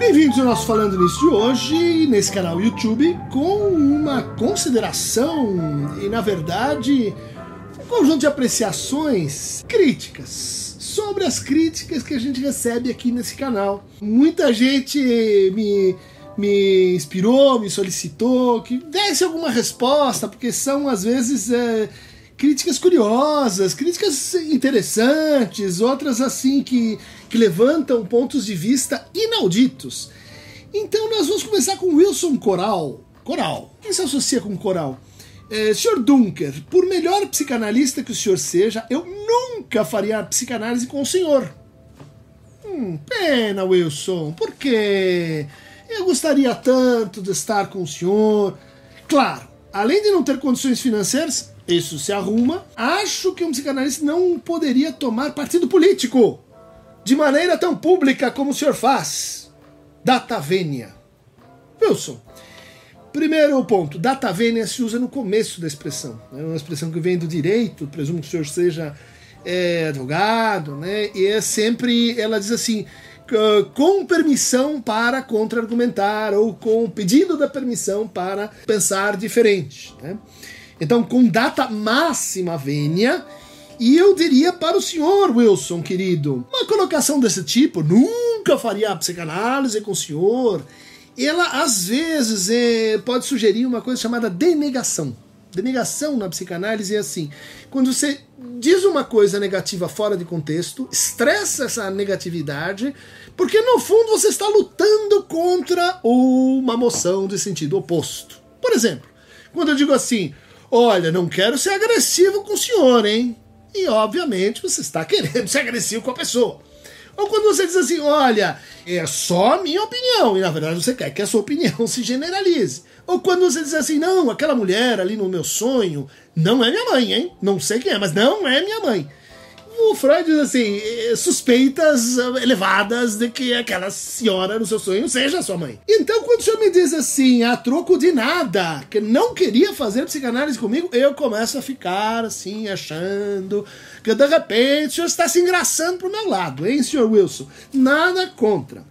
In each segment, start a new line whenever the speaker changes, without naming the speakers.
Bem-vindos ao nosso Falando Nisso de hoje, nesse canal YouTube, com uma consideração e, na verdade, um conjunto de apreciações críticas sobre as críticas que a gente recebe aqui nesse canal. Muita gente me, me inspirou, me solicitou que desse alguma resposta, porque são às vezes. É, críticas curiosas, críticas interessantes, outras assim que, que levantam pontos de vista inauditos. Então nós vamos começar com Wilson Coral. Coral. Quem se associa com Coral? É, Sr. Dunker, por melhor psicanalista que o senhor seja, eu nunca faria psicanálise com o senhor. Hum, pena, Wilson. Por quê? Eu gostaria tanto de estar com o senhor. Claro, além de não ter condições financeiras, isso se arruma. Acho que um psicanalista não poderia tomar partido político de maneira tão pública como o senhor faz. Data vênia. Wilson, primeiro ponto: data vênia se usa no começo da expressão. É uma expressão que vem do direito, presumo que o senhor seja é, advogado, né? E é sempre, ela diz assim, com permissão para contra-argumentar ou com pedido da permissão para pensar diferente. Né? Então, com data máxima vênia, e eu diria para o senhor, Wilson, querido, uma colocação desse tipo, nunca faria a psicanálise com o senhor, ela às vezes é, pode sugerir uma coisa chamada denegação. Denegação na psicanálise é assim: quando você diz uma coisa negativa fora de contexto, estressa essa negatividade, porque no fundo você está lutando contra uma moção de sentido oposto. Por exemplo, quando eu digo assim, Olha, não quero ser agressivo com o senhor, hein? E obviamente você está querendo ser agressivo com a pessoa. Ou quando você diz assim, olha, é só a minha opinião, e na verdade você quer que a sua opinião se generalize. Ou quando você diz assim, não, aquela mulher ali no meu sonho não é minha mãe, hein? Não sei quem é, mas não é minha mãe o Freud diz assim, eh, suspeitas elevadas de que aquela senhora no seu sonho seja sua mãe. Então, quando o senhor me diz assim, a troco de nada, que não queria fazer psicanálise comigo, eu começo a ficar assim, achando que de repente o senhor está se engraçando pro meu lado, hein, senhor Wilson? Nada contra.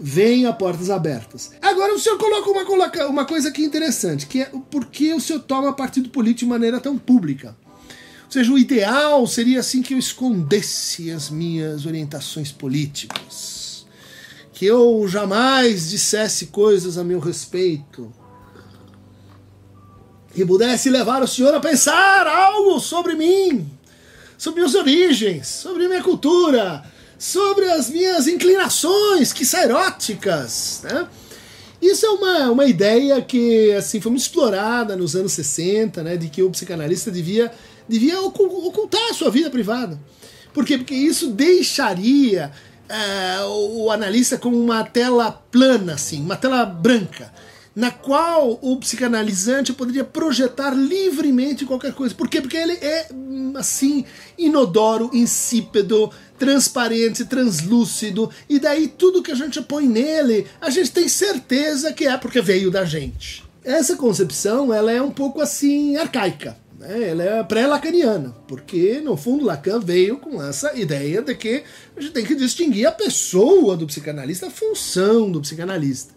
Venha portas abertas. Agora o senhor coloca uma, uma coisa aqui interessante, que é por que o senhor toma partido político de maneira tão pública? Seja, o ideal seria assim que eu escondesse as minhas orientações políticas, que eu jamais dissesse coisas a meu respeito, que pudesse levar o senhor a pensar algo sobre mim, sobre minhas origens, sobre minha cultura, sobre as minhas inclinações, que eróticas, né? Isso é uma, uma ideia que assim foi muito explorada nos anos 60, né, de que o psicanalista devia devia ocultar a sua vida privada. Por quê? Porque isso deixaria uh, o analista como uma tela plana, assim, uma tela branca, na qual o psicanalizante poderia projetar livremente qualquer coisa. Por quê? Porque ele é, assim, inodoro, insípido, transparente, translúcido, e daí tudo que a gente põe nele, a gente tem certeza que é porque veio da gente. Essa concepção, ela é um pouco assim arcaica. Né? Ela é pré-lacaniana, porque no fundo Lacan veio com essa ideia de que a gente tem que distinguir a pessoa do psicanalista, a função do psicanalista.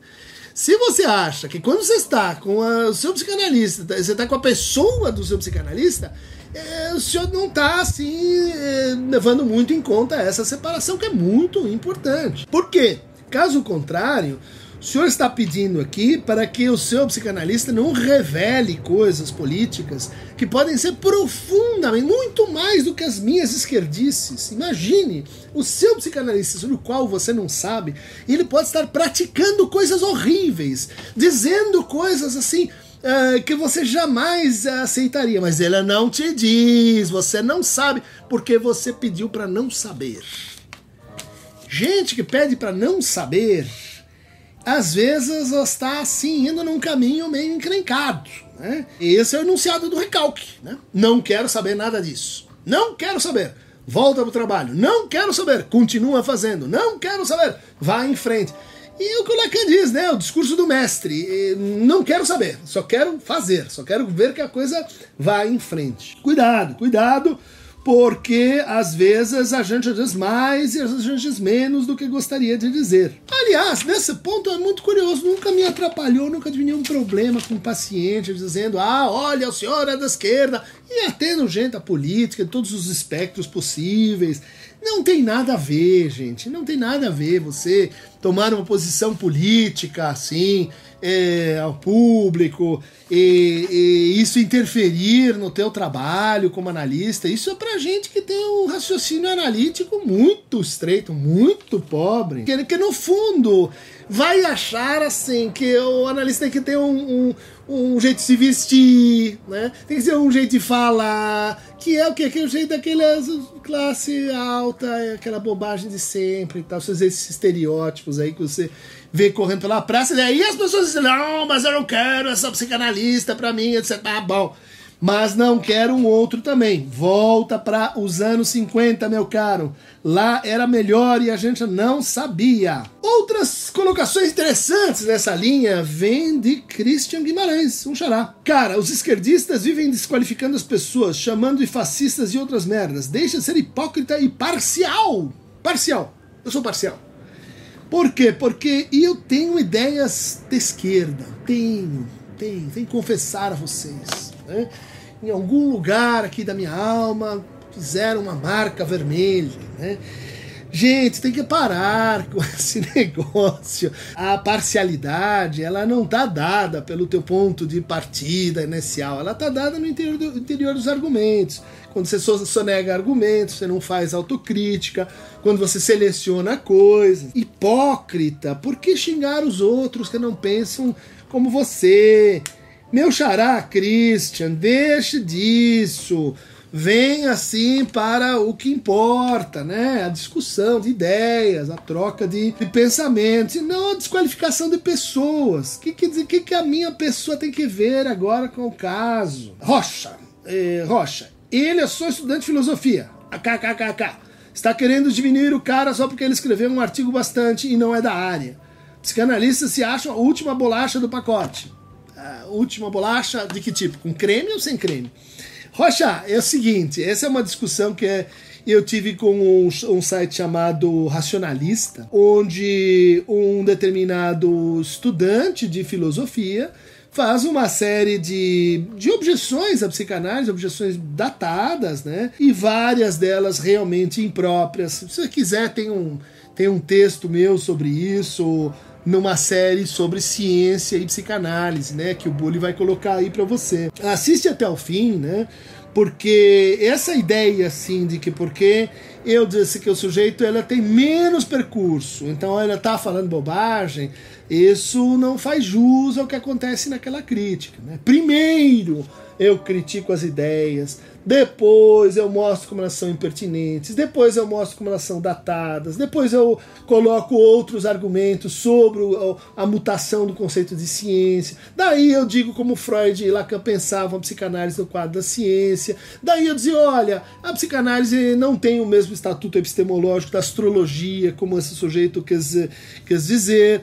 Se você acha que quando você está com a, o seu psicanalista, você está com a pessoa do seu psicanalista, é, o senhor não está assim é, levando muito em conta essa separação que é muito importante. Por quê? Caso contrário, o senhor está pedindo aqui para que o seu psicanalista não revele coisas políticas que podem ser profundamente, muito mais do que as minhas esquerdices. Imagine o seu psicanalista sobre o qual você não sabe, ele pode estar praticando coisas horríveis, dizendo coisas assim Uh, que você jamais aceitaria, mas ele não te diz, você não sabe, porque você pediu para não saber. Gente que pede para não saber às vezes está assim indo num caminho meio encrencado. Né? Esse é o enunciado do recalque. Né? Não quero saber nada disso. Não quero saber. Volta para o trabalho. Não quero saber. Continua fazendo. Não quero saber. Vá em frente. E o que o Lacan diz, né? O discurso do mestre. Não quero saber. Só quero fazer. Só quero ver que a coisa vá em frente. Cuidado, cuidado porque às vezes a gente diz mais e a gente diz menos do que gostaria de dizer. Aliás, nesse ponto é muito curioso, nunca me atrapalhou, nunca tive nenhum problema com um paciente dizendo: ah, olha, o senhor é da esquerda, e até no gente a política, em todos os espectros possíveis. Não tem nada a ver, gente. Não tem nada a ver você tomar uma posição política assim é, ao público e, e, isso interferir no teu trabalho como analista. Isso é pra gente que tem um raciocínio analítico muito estreito, muito pobre. Que, que no fundo vai achar assim que o analista tem que ter um, um um jeito de se vestir, né? Tem que ser um jeito de falar, que é o que? Aquele jeito daquela classe alta, aquela bobagem de sempre e tal, esses estereótipos aí que você vê correndo pela praça, e aí as pessoas dizem, não, mas eu não quero essa psicanalista pra mim, etc. Ah, bom mas não quero um outro também. Volta para os anos 50, meu caro. Lá era melhor e a gente não sabia. Outras colocações interessantes nessa linha vêm de Christian Guimarães, um xará. Cara, os esquerdistas vivem desqualificando as pessoas, chamando de fascistas e outras merdas. Deixa de ser hipócrita e parcial. Parcial. Eu sou parcial. Por quê? Porque eu tenho ideias de esquerda. Tenho, tenho. Tenho que confessar a vocês. Né? em algum lugar aqui da minha alma fizeram uma marca vermelha, né? Gente, tem que parar com esse negócio. A parcialidade, ela não está dada pelo teu ponto de partida inicial, ela está dada no interior, do, interior dos argumentos. Quando você sonega argumentos, você não faz autocrítica, quando você seleciona coisas. Hipócrita, por que xingar os outros que não pensam como você? Meu xará, Christian, deixe disso. Vem assim para o que importa, né? A discussão de ideias, a troca de, de pensamentos, e não a desqualificação de pessoas. O que, que, que, que a minha pessoa tem que ver agora com o caso? Rocha, eh, Rocha, ele é só estudante de filosofia. KKKK. Está querendo diminuir o cara só porque ele escreveu um artigo bastante e não é da área. Psicanalistas se acham a última bolacha do pacote última bolacha de que tipo? Com creme ou sem creme? Rocha, é o seguinte, essa é uma discussão que é, eu tive com um, um, site chamado Racionalista, onde um determinado estudante de filosofia faz uma série de, de objeções à psicanálise, objeções datadas, né? E várias delas realmente impróprias. Se você quiser, tem um, tem um texto meu sobre isso, numa série sobre ciência e psicanálise, né? Que o Bully vai colocar aí para você. Assiste até o fim, né? Porque essa ideia assim de que porque eu disse que o sujeito ela tem menos percurso, então ela tá falando bobagem, isso não faz jus ao que acontece naquela crítica, né? Primeiro, eu critico as ideias, depois eu mostro como elas são impertinentes, depois eu mostro como elas são datadas, depois eu coloco outros argumentos sobre a mutação do conceito de ciência, daí eu digo como Freud e Lacan pensavam a psicanálise no quadro da ciência, daí eu dizia, olha, a psicanálise não tem o mesmo estatuto epistemológico da astrologia, como esse sujeito quis, quis dizer,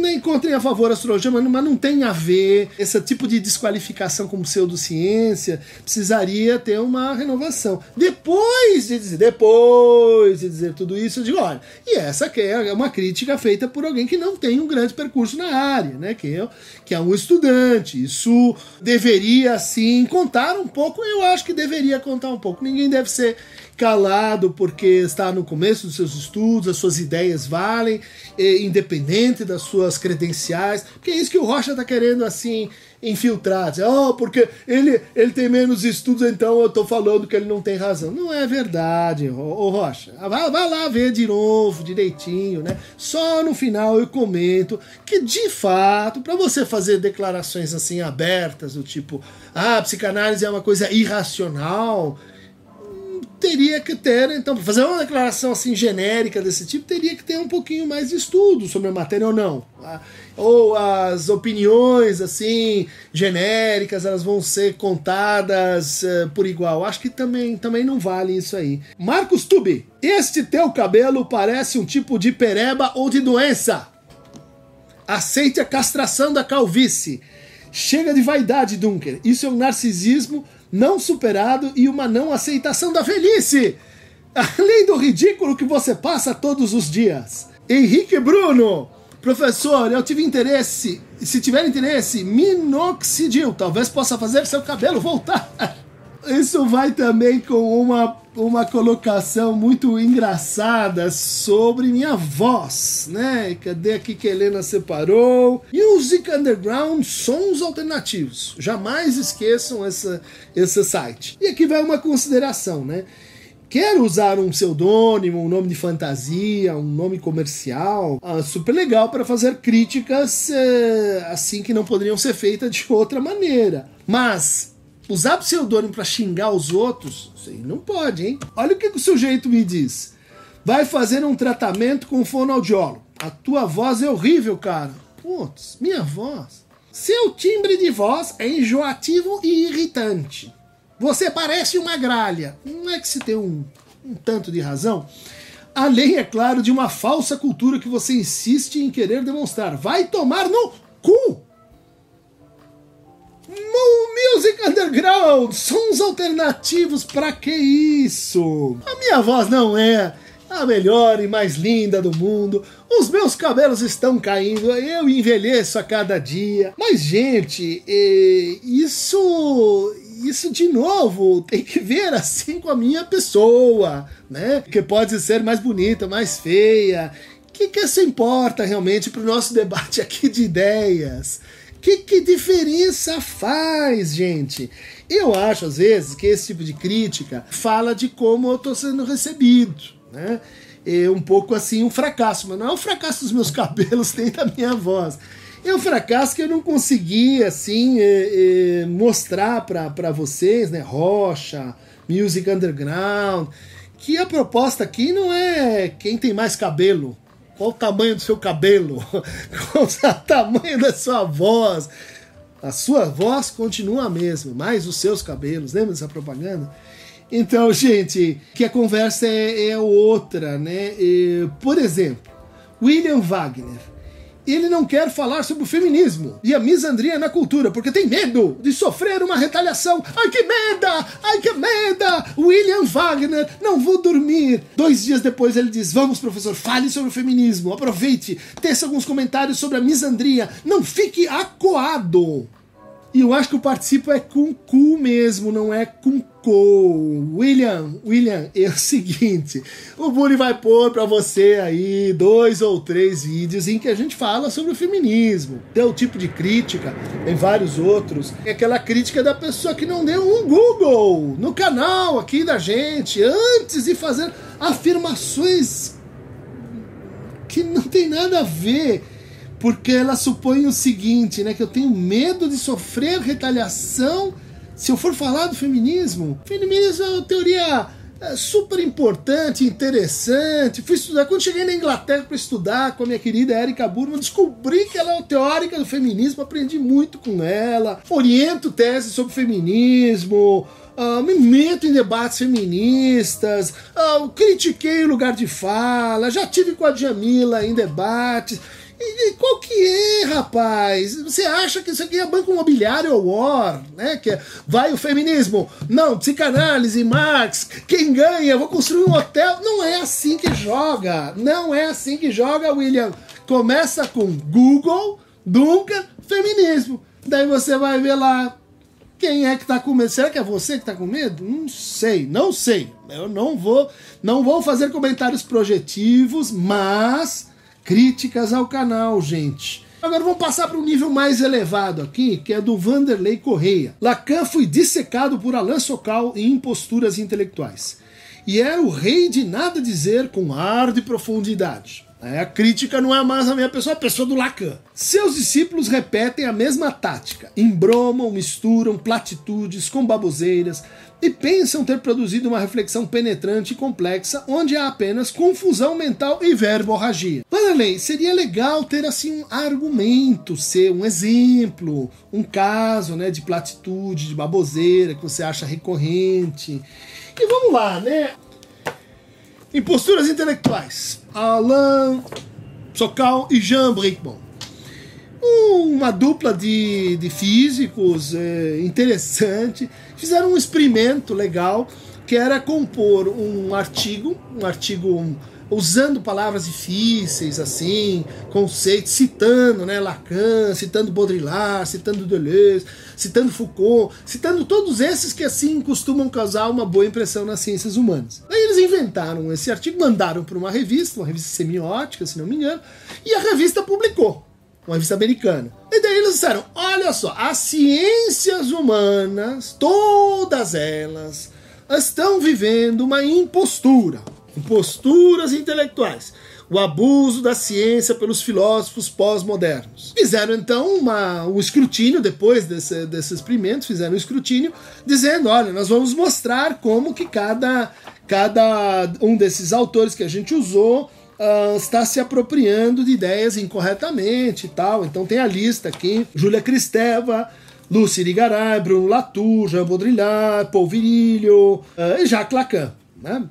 nem contra a favor da astrologia, mas não tem a ver. Esse tipo de desqualificação como pseudociência precisaria ter uma renovação. Depois de dizer, depois de dizer tudo isso, eu digo, olha, e essa é uma crítica feita por alguém que não tem um grande percurso na área, né? Que é, que é um estudante. Isso deveria, sim, contar um pouco, eu acho que deveria contar um pouco. Ninguém deve ser calado porque está no começo dos seus estudos, as suas ideias valem, independente das suas credenciais. Porque é isso que o Rocha está querendo assim infiltrar. Dizer, oh, porque ele, ele tem menos estudos, então eu estou falando que ele não tem razão. Não é verdade, ô, Rocha. Vai, vai lá ver de novo, direitinho, né? Só no final eu comento que, de fato, para você fazer declarações assim abertas, do tipo, ah, a psicanálise é uma coisa irracional teria que ter, então, para fazer uma declaração assim genérica desse tipo, teria que ter um pouquinho mais de estudo sobre a matéria ou não. Tá? Ou as opiniões assim genéricas, elas vão ser contadas uh, por igual. Acho que também, também não vale isso aí. Marcos Tube, este teu cabelo parece um tipo de pereba ou de doença. Aceite a castração da calvície. Chega de vaidade, Dunker. Isso é um narcisismo não superado e uma não aceitação da velhice, além do ridículo que você passa todos os dias. Henrique Bruno, professor, eu tive interesse, se tiver interesse, minoxidil, talvez possa fazer seu cabelo voltar. Isso vai também com uma, uma colocação muito engraçada sobre minha voz, né? Cadê aqui que a Helena separou? Music Underground, sons alternativos. Jamais esqueçam essa, esse site. E aqui vai uma consideração, né? Quero usar um pseudônimo, um nome de fantasia, um nome comercial, ah, super legal para fazer críticas eh, assim que não poderiam ser feitas de outra maneira. Mas Usar pseudônimo para xingar os outros, isso aí não pode, hein? Olha o que, que o sujeito me diz. Vai fazer um tratamento com fonoaudiólogo. A tua voz é horrível, cara. Putz, minha voz. Seu timbre de voz é enjoativo e irritante. Você parece uma gralha. Não é que se tem um, um tanto de razão? Além, é claro, de uma falsa cultura que você insiste em querer demonstrar. Vai tomar no cu! Music Underground, sons alternativos, pra que isso? A minha voz não é a melhor e mais linda do mundo. Os meus cabelos estão caindo, eu envelheço a cada dia. Mas, gente, isso. Isso de novo tem que ver assim com a minha pessoa, né? Que pode ser mais bonita, mais feia. O que, que isso importa realmente para o nosso debate aqui de ideias? Que, que diferença faz, gente? Eu acho, às vezes, que esse tipo de crítica fala de como eu estou sendo recebido, né? É um pouco assim um fracasso, mas não é um fracasso dos meus cabelos nem da minha voz. É um fracasso que eu não consegui, assim, é, é, mostrar para vocês, né? Rocha, Music Underground, que a proposta aqui não é quem tem mais cabelo, qual o tamanho do seu cabelo? Qual o tamanho da sua voz? A sua voz continua a mesma, mas os seus cabelos, lembra dessa propaganda? Então, gente, que a conversa é, é outra, né? E, por exemplo, William Wagner ele não quer falar sobre o feminismo e a misandria na cultura, porque tem medo de sofrer uma retaliação. Ai que meda! Ai que meda! William Wagner, não vou dormir. Dois dias depois ele diz: Vamos, professor, fale sobre o feminismo. Aproveite, teça alguns comentários sobre a misandria. Não fique acuado. E eu acho que o participo é com cu mesmo, não é com co. William, William, é o seguinte: o Bully vai pôr para você aí dois ou três vídeos em que a gente fala sobre o feminismo. Tem o tipo de crítica, tem vários outros. É aquela crítica da pessoa que não deu um Google no canal aqui da gente antes de fazer afirmações que não tem nada a ver porque ela supõe o seguinte, né, que eu tenho medo de sofrer retaliação se eu for falar do feminismo. Feminismo é uma teoria é, super importante, interessante. Fui estudar, quando cheguei na Inglaterra para estudar com a minha querida Erika Burman, descobri que ela é uma teórica do feminismo, aprendi muito com ela. Oriento teses sobre feminismo, Uh, me meto em debates feministas, uh, critiquei o lugar de fala, já tive com a Djamila em debates. E, qual que é, rapaz? Você acha que isso aqui é Banco Imobiliário ou War, né? Que é, vai o feminismo? Não, psicanálise, Marx, quem ganha? Vou construir um hotel. Não é assim que joga. Não é assim que joga, William. Começa com Google, Duncan, feminismo. Daí você vai ver lá quem é que tá com medo? Será que é você que tá com medo? Não sei, não sei. Eu não vou, não vou fazer comentários projetivos, mas críticas ao canal, gente. Agora vamos passar para um nível mais elevado aqui, que é do Vanderlei Correia. Lacan foi dissecado por Alain Sokal em imposturas intelectuais. E era o rei de nada dizer com ar de profundidade. É, a crítica não é mais a minha pessoa, é a pessoa do Lacan. Seus discípulos repetem a mesma tática, embromam, misturam platitudes com baboseiras, e pensam ter produzido uma reflexão penetrante e complexa, onde há apenas confusão mental e verborragia. Vanderlei, seria legal ter assim um argumento, ser um exemplo, um caso né, de platitude, de baboseira que você acha recorrente. E vamos lá, né? Imposturas intelectuais. Alain Sokal e Jean Brickman. Uma dupla de, de físicos é, interessante, fizeram um experimento legal que era compor um artigo, um artigo usando palavras difíceis, assim, conceitos, citando né, Lacan, citando Baudrillard, citando Deleuze, citando Foucault, citando todos esses que assim costumam causar uma boa impressão nas ciências humanas. Aí eles inventaram esse artigo, mandaram para uma revista, uma revista semiótica, se não me engano, e a revista publicou, uma revista americana. E daí eles disseram: olha só, as ciências humanas, todas elas, estão vivendo uma impostura posturas intelectuais, o abuso da ciência pelos filósofos pós-modernos. Fizeram então uma, um escrutínio, depois desse, desse experimento, fizeram um escrutínio, dizendo: olha, nós vamos mostrar como que cada, cada um desses autores que a gente usou Uh, está se apropriando de ideias incorretamente e tal. Então tem a lista aqui: Júlia Cristeva, Lúcia Irigaray, Bruno Latour, Jean Baudrillard, Paul Virilio uh, e Jacques Lacan. Né?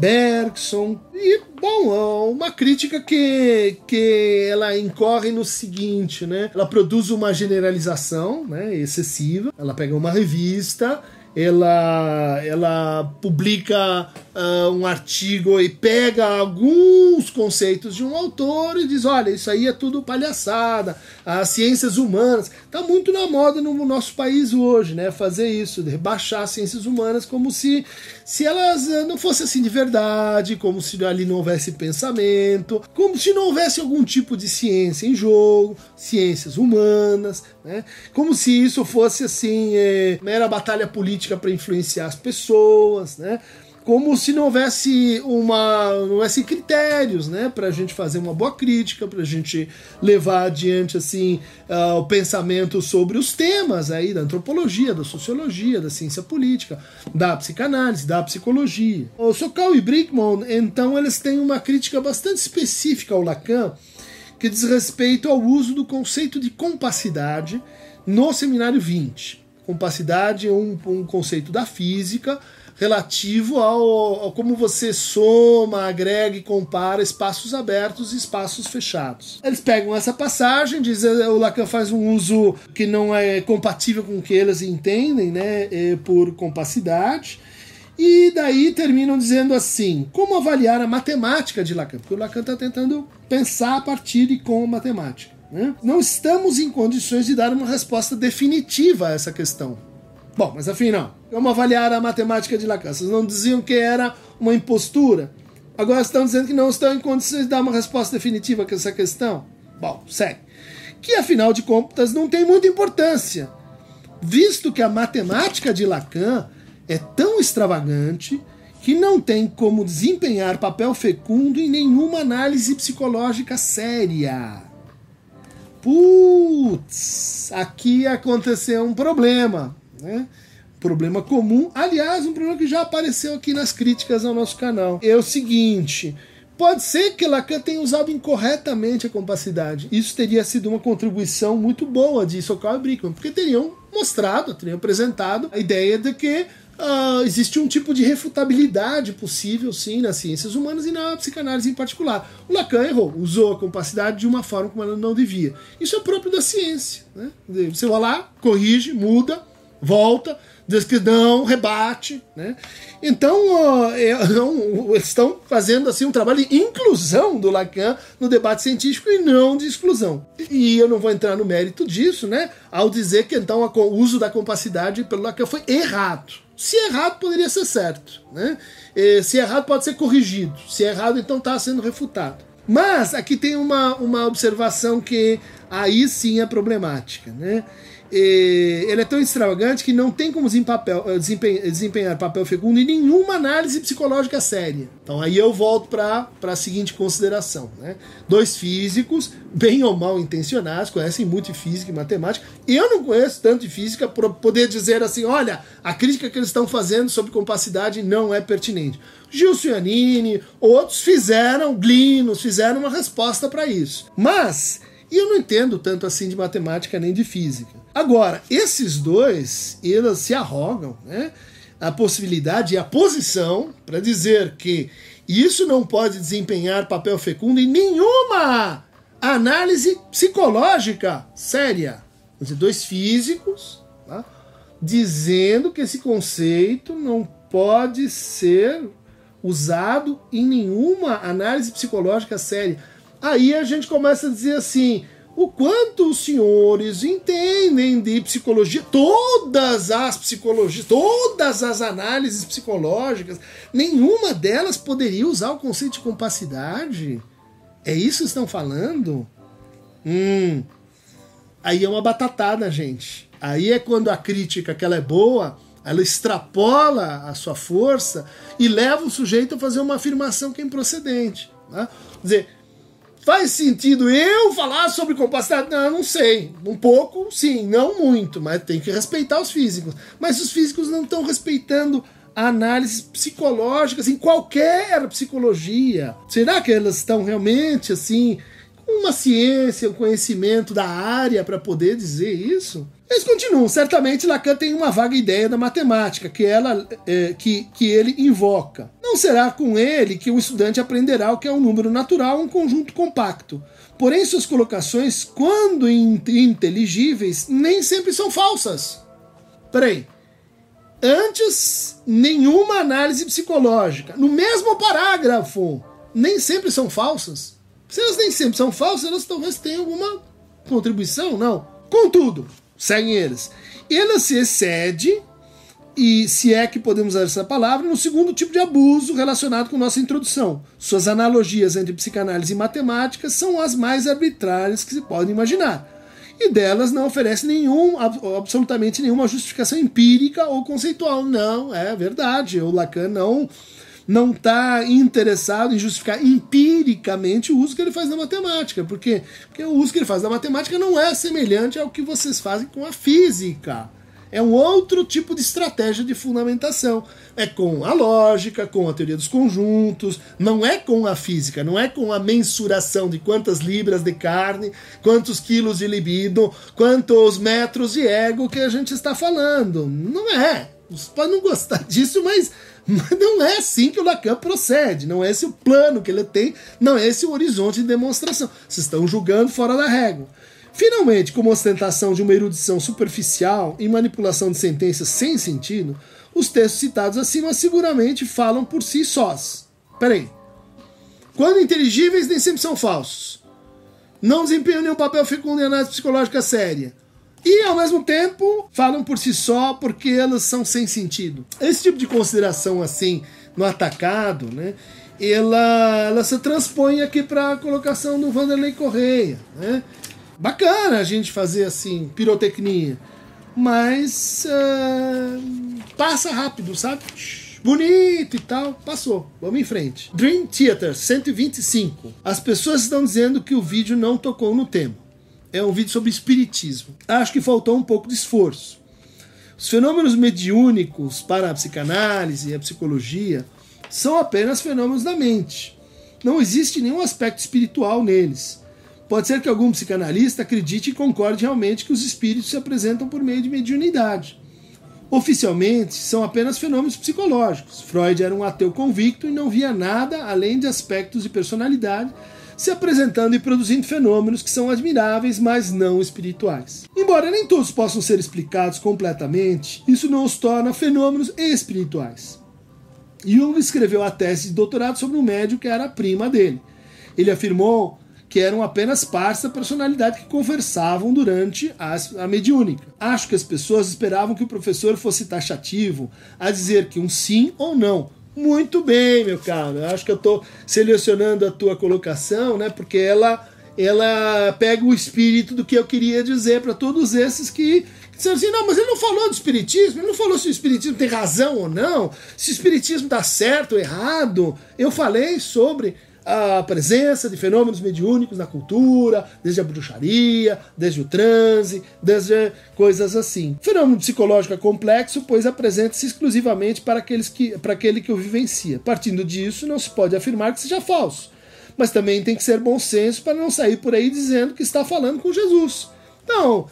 Bergson. E, bom, uma crítica que, que ela incorre no seguinte, né? Ela produz uma generalização né, excessiva. Ela pega uma revista ela, ela publica uh, um artigo e pega alguns conceitos de um autor e diz: olha, isso aí é tudo palhaçada, as ciências humanas. Está muito na moda no nosso país hoje, né? Fazer isso, rebaixar as ciências humanas como se, se elas ah, não fossem assim de verdade, como se ali não houvesse pensamento, como se não houvesse algum tipo de ciência em jogo, ciências humanas, né? Como se isso fosse assim, é, mera batalha política para influenciar as pessoas, né? Como se não houvesse uma, não houvesse critérios, né, para a gente fazer uma boa crítica, para a gente levar adiante assim uh, o pensamento sobre os temas aí da antropologia, da sociologia, da ciência política, da psicanálise, da psicologia. O Sokal e Brickman, então, eles têm uma crítica bastante específica ao Lacan que diz respeito ao uso do conceito de compacidade no seminário 20. Compacidade é um, um conceito da física relativo ao, ao, como você soma, agrega e compara espaços abertos e espaços fechados. Eles pegam essa passagem, diz o Lacan faz um uso que não é compatível com o que eles entendem, né, é por compacidade e daí terminam dizendo assim: como avaliar a matemática de Lacan? Porque o Lacan está tentando pensar a partir de com matemática. Né? Não estamos em condições de dar uma resposta definitiva a essa questão. Bom, mas afinal, como avaliar a matemática de Lacan? Vocês não diziam que era uma impostura? Agora estão dizendo que não estão em condições de dar uma resposta definitiva a essa questão? Bom, segue. Que afinal de contas não tem muita importância, visto que a matemática de Lacan é tão extravagante que não tem como desempenhar papel fecundo em nenhuma análise psicológica séria. Putz, aqui aconteceu um problema, né? Problema comum, aliás, um problema que já apareceu aqui nas críticas ao nosso canal. É o seguinte: pode ser que Lacan tenha usado incorretamente a compacidade. Isso teria sido uma contribuição muito boa de Sokal e Brickman, porque teriam mostrado, teriam apresentado a ideia de que uh, existe um tipo de refutabilidade possível, sim, nas ciências humanas e na psicanálise em particular. O Lacan errou, usou a compacidade de uma forma como ela não devia. Isso é próprio da ciência. Né? Você vai lá, corrige, muda, volta, diz que não, rebate. Né? Então, uh, eles estão fazendo assim um trabalho de inclusão do Lacan no debate científico e não de exclusão. E eu não vou entrar no mérito disso, né? Ao dizer que então o uso da compacidade pelo Lacan foi errado. Se errado, poderia ser certo. Né? Se é errado, pode ser corrigido. Se errado, então está sendo refutado. Mas aqui tem uma, uma observação que aí sim é problemática. Né? Ele é tão extravagante que não tem como eh, desempenhar, desempenhar papel fecundo em nenhuma análise psicológica séria. Então aí eu volto para a seguinte consideração. Né? Dois físicos, bem ou mal intencionados, conhecem muito de física e matemática. Eu não conheço tanto de física para poder dizer assim, olha, a crítica que eles estão fazendo sobre compacidade não é pertinente. Gilson Yanini, outros fizeram, Glinos, fizeram uma resposta para isso. Mas e eu não entendo tanto assim de matemática nem de física. Agora, esses dois, eles se arrogam né, a possibilidade e a posição para dizer que isso não pode desempenhar papel fecundo em nenhuma análise psicológica séria. Dois físicos tá? dizendo que esse conceito não pode ser usado em nenhuma análise psicológica séria. Aí a gente começa a dizer assim: o quanto os senhores entendem de psicologia, todas as psicologias, todas as análises psicológicas, nenhuma delas poderia usar o conceito de compacidade? É isso que estão falando? Hum. Aí é uma batatada, gente. Aí é quando a crítica, que ela é boa, ela extrapola a sua força e leva o sujeito a fazer uma afirmação que é improcedente. Né? Quer dizer, faz sentido eu falar sobre compacidade? Não, não sei. Um pouco, sim, não muito, mas tem que respeitar os físicos. Mas os físicos não estão respeitando análises psicológicas em qualquer psicologia. Será que elas estão realmente assim uma ciência, um conhecimento da área para poder dizer isso? Eles continuam. Certamente Lacan tem uma vaga ideia da matemática que, ela, é, que, que ele invoca. Não será com ele que o estudante aprenderá o que é um número natural, um conjunto compacto. Porém, suas colocações, quando inteligíveis, nem sempre são falsas. Peraí. Antes, nenhuma análise psicológica. No mesmo parágrafo, nem sempre são falsas. Se elas nem sempre são falsas, elas talvez tenham alguma contribuição, não. Contudo, seguem eles. Ela se excede, e se é que podemos usar essa palavra, no segundo tipo de abuso relacionado com nossa introdução. Suas analogias entre psicanálise e matemática são as mais arbitrárias que se podem imaginar e delas não oferece nenhum, absolutamente nenhuma justificação empírica ou conceitual. Não, é verdade. O Lacan não não está interessado em justificar empiricamente o uso que ele faz da matemática, porque, porque o uso que ele faz da matemática não é semelhante ao que vocês fazem com a física. É um outro tipo de estratégia de fundamentação. É com a lógica, com a teoria dos conjuntos, não é com a física, não é com a mensuração de quantas libras de carne, quantos quilos de libido, quantos metros de ego que a gente está falando. Não é. Você pode não gostar disso, mas, mas não é assim que o Lacan procede. Não é esse o plano que ele tem, não é esse o horizonte de demonstração. Vocês estão julgando fora da régua. Finalmente, como ostentação de uma erudição superficial e manipulação de sentenças sem sentido, os textos citados acima seguramente falam por si sós. Peraí. Quando inteligíveis, nem sempre são falsos. Não desempenham nenhum papel fecundo em análise psicológica séria. E, ao mesmo tempo, falam por si só porque elas são sem sentido. Esse tipo de consideração, assim, no atacado, né? Ela, ela se transpõe aqui para a colocação do Vanderlei Correia, né? Bacana a gente fazer assim, pirotecnia. Mas uh, passa rápido, sabe? Bonito e tal, passou. Vamos em frente. Dream Theater 125. As pessoas estão dizendo que o vídeo não tocou no tema. É um vídeo sobre espiritismo. Acho que faltou um pouco de esforço. Os fenômenos mediúnicos para a psicanálise e a psicologia são apenas fenômenos da mente. Não existe nenhum aspecto espiritual neles. Pode ser que algum psicanalista acredite e concorde realmente que os espíritos se apresentam por meio de mediunidade. Oficialmente, são apenas fenômenos psicológicos. Freud era um ateu convicto e não via nada além de aspectos de personalidade se apresentando e produzindo fenômenos que são admiráveis, mas não espirituais. Embora nem todos possam ser explicados completamente, isso não os torna fenômenos espirituais. Jung escreveu a tese de doutorado sobre um médium que era a prima dele. Ele afirmou que eram apenas partes da personalidade que conversavam durante a, a mediúnica. Acho que as pessoas esperavam que o professor fosse taxativo a dizer que um sim ou não. Muito bem, meu caro. Acho que eu estou selecionando a tua colocação, né? Porque ela ela pega o espírito do que eu queria dizer para todos esses que disseram assim: não, mas ele não falou do espiritismo, ele não falou se o espiritismo tem razão ou não, se o espiritismo dá certo ou errado. Eu falei sobre a presença de fenômenos mediúnicos na cultura, desde a bruxaria, desde o transe, desde coisas assim. Fenômeno psicológico é complexo, pois apresenta-se exclusivamente para, aqueles que, para aquele que o vivencia. Partindo disso, não se pode afirmar que seja falso. Mas também tem que ser bom senso para não sair por aí dizendo que está falando com Jesus. Então,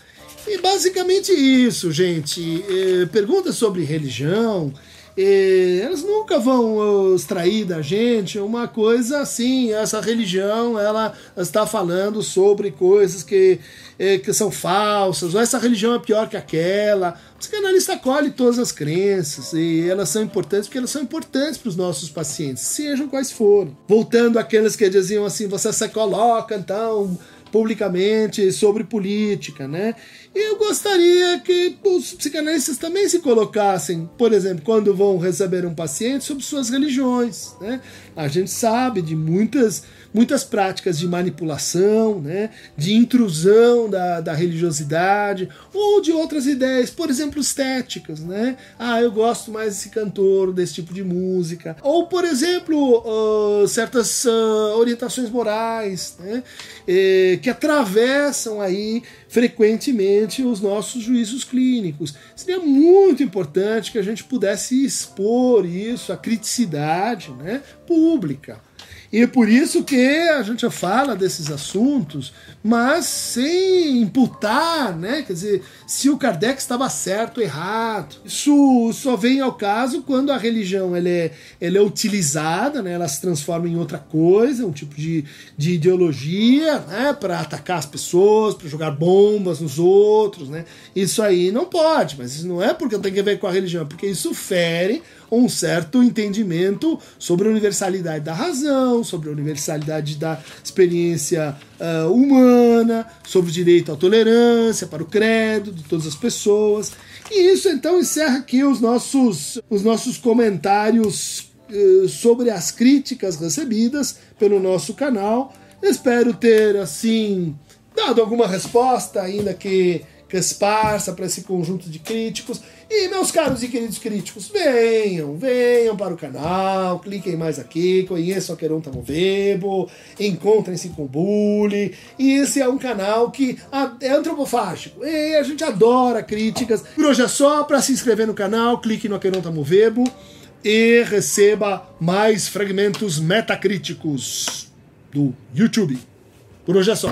e basicamente isso, gente. Eh, perguntas sobre religião E elas nunca vão extrair da gente uma coisa assim, essa religião ela está falando sobre coisas que, eh, que são falsas, ou essa religião é pior que aquela. O psicanalista acolhe todas as crenças e elas são importantes porque elas são importantes para os nossos pacientes, sejam quais forem. Voltando àqueles que diziam assim, você se coloca então publicamente sobre política, né? Eu gostaria que os psicanalistas também se colocassem, por exemplo, quando vão receber um paciente, sobre suas religiões, né? A gente sabe de muitas muitas práticas de manipulação, né, de intrusão da, da religiosidade ou de outras ideias, por exemplo, estéticas, né? Ah, eu gosto mais desse cantor, desse tipo de música. Ou, por exemplo, uh, certas uh, orientações morais, né, eh, que atravessam aí frequentemente os nossos juízos clínicos. Seria muito importante que a gente pudesse expor isso, a criticidade né, pública. E é por isso que a gente fala desses assuntos, mas sem imputar, né? Quer dizer, se o Kardec estava certo ou errado. Isso só vem ao caso quando a religião ela é, ela é utilizada, né? ela se transforma em outra coisa, um tipo de, de ideologia, né? para atacar as pessoas, para jogar bombas nos outros. Né? Isso aí não pode, mas isso não é porque tem que ver com a religião, é porque isso fere um certo entendimento sobre a universalidade da razão, sobre a universalidade da experiência uh, humana, sobre o direito à tolerância, para o credo de todas as pessoas. E isso então encerra aqui os nossos, os nossos comentários uh, sobre as críticas recebidas pelo nosso canal. Espero ter assim dado alguma resposta, ainda que que esparsa para esse conjunto de críticos. E meus caros e queridos críticos, venham, venham para o canal, cliquem mais aqui, conheçam a Queronta Movebo, encontrem-se com o Bully. E esse é um canal que é antropofágico. E a gente adora críticas. Por hoje é só, para se inscrever no canal, clique no Queronta Movebo e receba mais fragmentos metacríticos do YouTube. Por hoje é só.